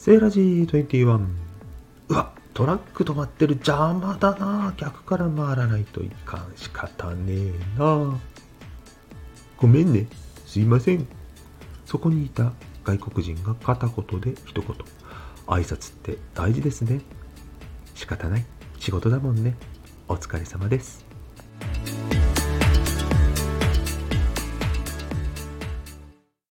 セーラジー21。うわ、トラック止まってる邪魔だな。逆から回らないといかん。仕方ねえな。ごめんね。すいません。そこにいた外国人が片言で一言。挨拶って大事ですね。仕方ない。仕事だもんね。お疲れ様です。